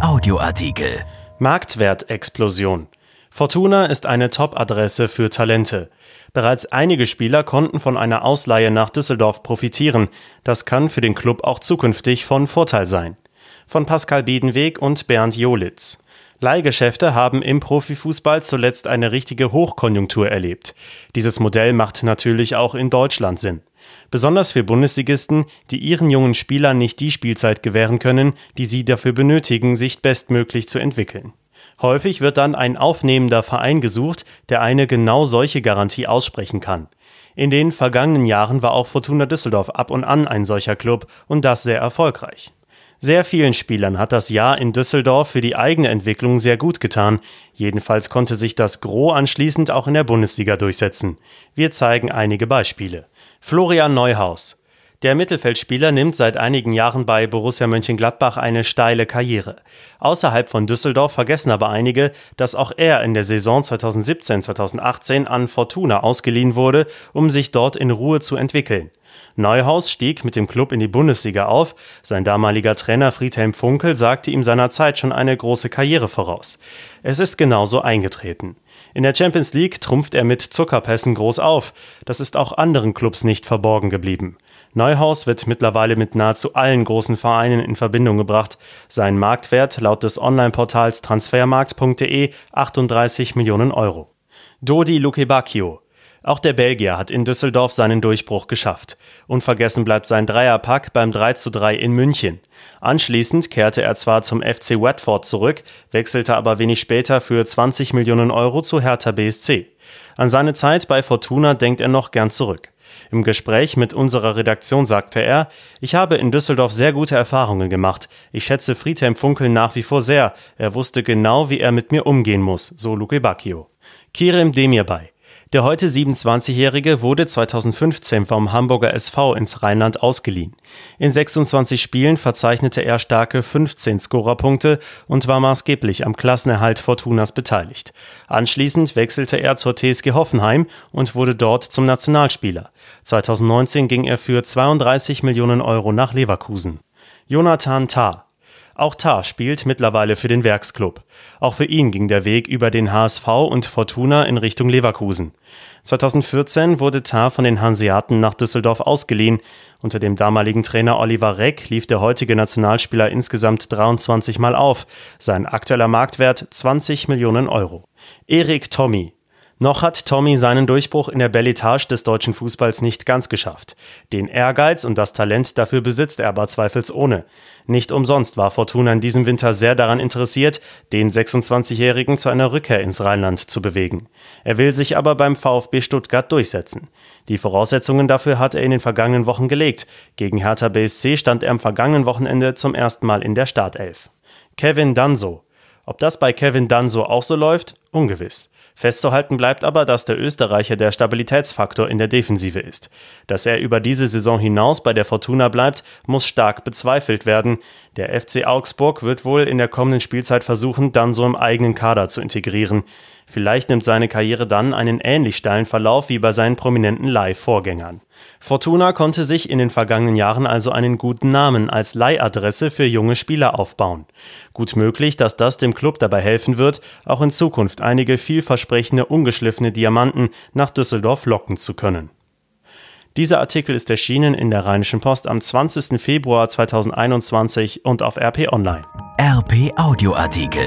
Audioartikel. Marktwertexplosion. Fortuna ist eine Top-Adresse für Talente. Bereits einige Spieler konnten von einer Ausleihe nach Düsseldorf profitieren. Das kann für den Club auch zukünftig von Vorteil sein. Von Pascal Biedenweg und Bernd Jolitz. Leihgeschäfte haben im Profifußball zuletzt eine richtige Hochkonjunktur erlebt. Dieses Modell macht natürlich auch in Deutschland Sinn. Besonders für Bundesligisten, die ihren jungen Spielern nicht die Spielzeit gewähren können, die sie dafür benötigen, sich bestmöglich zu entwickeln. Häufig wird dann ein aufnehmender Verein gesucht, der eine genau solche Garantie aussprechen kann. In den vergangenen Jahren war auch Fortuna Düsseldorf ab und an ein solcher Club und das sehr erfolgreich. Sehr vielen Spielern hat das Jahr in Düsseldorf für die eigene Entwicklung sehr gut getan. Jedenfalls konnte sich das Gros anschließend auch in der Bundesliga durchsetzen. Wir zeigen einige Beispiele. Florian Neuhaus. Der Mittelfeldspieler nimmt seit einigen Jahren bei Borussia Mönchengladbach eine steile Karriere. Außerhalb von Düsseldorf vergessen aber einige, dass auch er in der Saison 2017-2018 an Fortuna ausgeliehen wurde, um sich dort in Ruhe zu entwickeln. Neuhaus stieg mit dem Klub in die Bundesliga auf. Sein damaliger Trainer Friedhelm Funkel sagte ihm seinerzeit schon eine große Karriere voraus. Es ist genauso eingetreten. In der Champions League trumpft er mit Zuckerpässen groß auf. Das ist auch anderen Clubs nicht verborgen geblieben. Neuhaus wird mittlerweile mit nahezu allen großen Vereinen in Verbindung gebracht. Sein Marktwert laut des Online-Portals transfermarkt.de 38 Millionen Euro. Dodi Lukebakio auch der Belgier hat in Düsseldorf seinen Durchbruch geschafft. Unvergessen bleibt sein Dreierpack beim 3 zu 3 in München. Anschließend kehrte er zwar zum FC Watford zurück, wechselte aber wenig später für 20 Millionen Euro zu Hertha BSC. An seine Zeit bei Fortuna denkt er noch gern zurück. Im Gespräch mit unserer Redaktion sagte er, ich habe in Düsseldorf sehr gute Erfahrungen gemacht. Ich schätze Friedhelm Funkel nach wie vor sehr. Er wusste genau, wie er mit mir umgehen muss, so Luke Bacchio. Kirem Demirbay. Der heute 27-Jährige wurde 2015 vom Hamburger SV ins Rheinland ausgeliehen. In 26 Spielen verzeichnete er starke 15 Scorerpunkte und war maßgeblich am Klassenerhalt Fortunas beteiligt. Anschließend wechselte er zur TSG Hoffenheim und wurde dort zum Nationalspieler. 2019 ging er für 32 Millionen Euro nach Leverkusen. Jonathan Tah auch Tar spielt mittlerweile für den Werksklub. Auch für ihn ging der Weg über den HSV und Fortuna in Richtung Leverkusen. 2014 wurde Tar von den Hanseaten nach Düsseldorf ausgeliehen. Unter dem damaligen Trainer Oliver Reck lief der heutige Nationalspieler insgesamt 23 Mal auf. Sein aktueller Marktwert 20 Millionen Euro. Erik Tommy noch hat Tommy seinen Durchbruch in der Belletage des deutschen Fußballs nicht ganz geschafft. Den Ehrgeiz und das Talent dafür besitzt er aber zweifelsohne. Nicht umsonst war Fortuna in diesem Winter sehr daran interessiert, den 26-Jährigen zu einer Rückkehr ins Rheinland zu bewegen. Er will sich aber beim VfB Stuttgart durchsetzen. Die Voraussetzungen dafür hat er in den vergangenen Wochen gelegt. Gegen Hertha BSC stand er am vergangenen Wochenende zum ersten Mal in der Startelf. Kevin Danso. Ob das bei Kevin Danso auch so läuft? Ungewiss. Festzuhalten bleibt aber, dass der Österreicher der Stabilitätsfaktor in der Defensive ist. Dass er über diese Saison hinaus bei der Fortuna bleibt, muss stark bezweifelt werden. Der FC Augsburg wird wohl in der kommenden Spielzeit versuchen, dann so im eigenen Kader zu integrieren. Vielleicht nimmt seine Karriere dann einen ähnlich steilen Verlauf wie bei seinen prominenten Leihvorgängern. Fortuna konnte sich in den vergangenen Jahren also einen guten Namen als Leihadresse für junge Spieler aufbauen. Gut möglich, dass das dem Club dabei helfen wird, auch in Zukunft einige vielversprechende ungeschliffene Diamanten nach Düsseldorf locken zu können. Dieser Artikel ist erschienen in der Rheinischen Post am 20. Februar 2021 und auf RP Online. RP Audioartikel.